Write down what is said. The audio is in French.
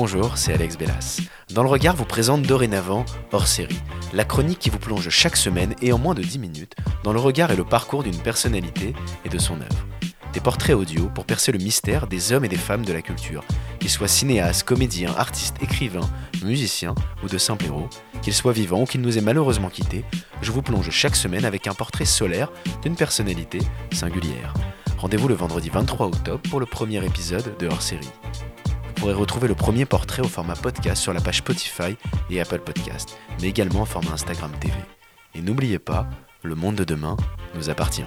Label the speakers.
Speaker 1: Bonjour, c'est Alex Bellas. Dans le regard vous présente dorénavant hors série, la chronique qui vous plonge chaque semaine et en moins de 10 minutes dans le regard et le parcours d'une personnalité et de son œuvre. Des portraits audio pour percer le mystère des hommes et des femmes de la culture, qu'ils soient cinéastes, comédiens, artistes, écrivains, musiciens ou de simples héros, qu'ils soient vivants ou qu'ils nous aient malheureusement quittés, je vous plonge chaque semaine avec un portrait solaire d'une personnalité singulière. Rendez-vous le vendredi 23 octobre pour le premier épisode de hors série. Vous pourrez retrouver le premier portrait au format podcast sur la page Spotify et Apple Podcast, mais également en format Instagram TV. Et n'oubliez pas, le monde de demain nous appartient.